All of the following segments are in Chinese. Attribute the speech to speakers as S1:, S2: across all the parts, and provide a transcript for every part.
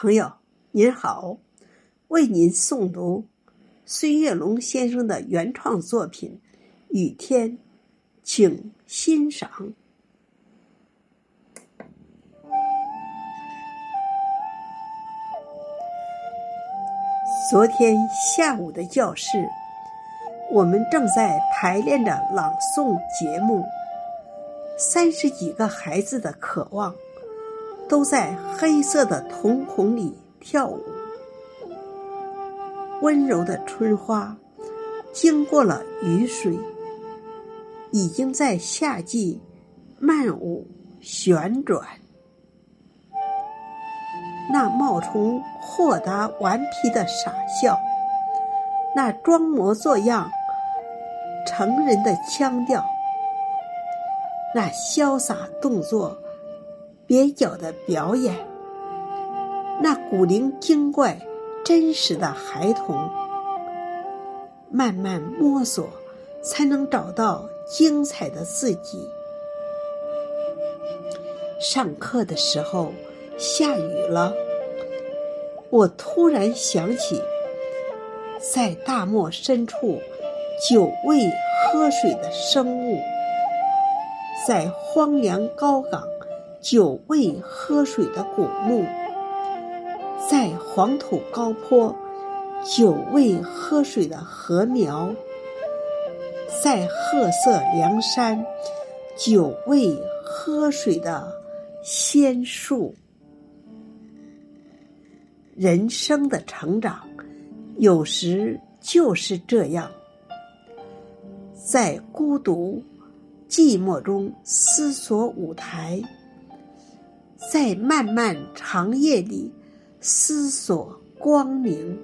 S1: 朋友您好，为您诵读孙月龙先生的原创作品《雨天》，请欣赏。昨天下午的教室，我们正在排练着朗诵节目。三十几个孩子的渴望，都在黑色的瞳孔里跳舞。温柔的春花，经过了雨水，已经在夏季漫舞旋转。那冒充豁达顽皮的傻笑，那装模作样成人的腔调。那潇洒动作、蹩脚的表演，那古灵精怪、真实的孩童，慢慢摸索，才能找到精彩的自己。上课的时候下雨了，我突然想起，在大漠深处久未喝水的生物。在荒凉高岗，久未喝水的古木；在黄土高坡，久未喝水的禾苗；在褐色梁山，久未喝水的仙树。人生的成长，有时就是这样，在孤独。寂寞中思索舞台，在漫漫长夜里思索光明，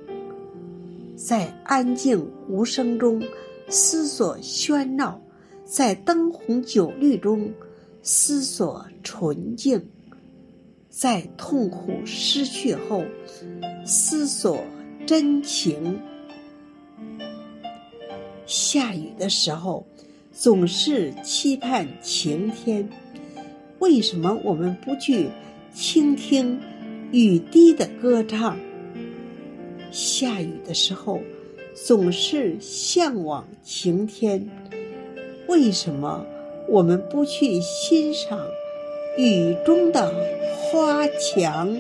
S1: 在安静无声中思索喧闹，在灯红酒绿中思索纯净，在痛苦失去后思索真情。下雨的时候。总是期盼晴天，为什么我们不去倾听雨滴的歌唱？下雨的时候，总是向往晴天，为什么我们不去欣赏雨中的花墙？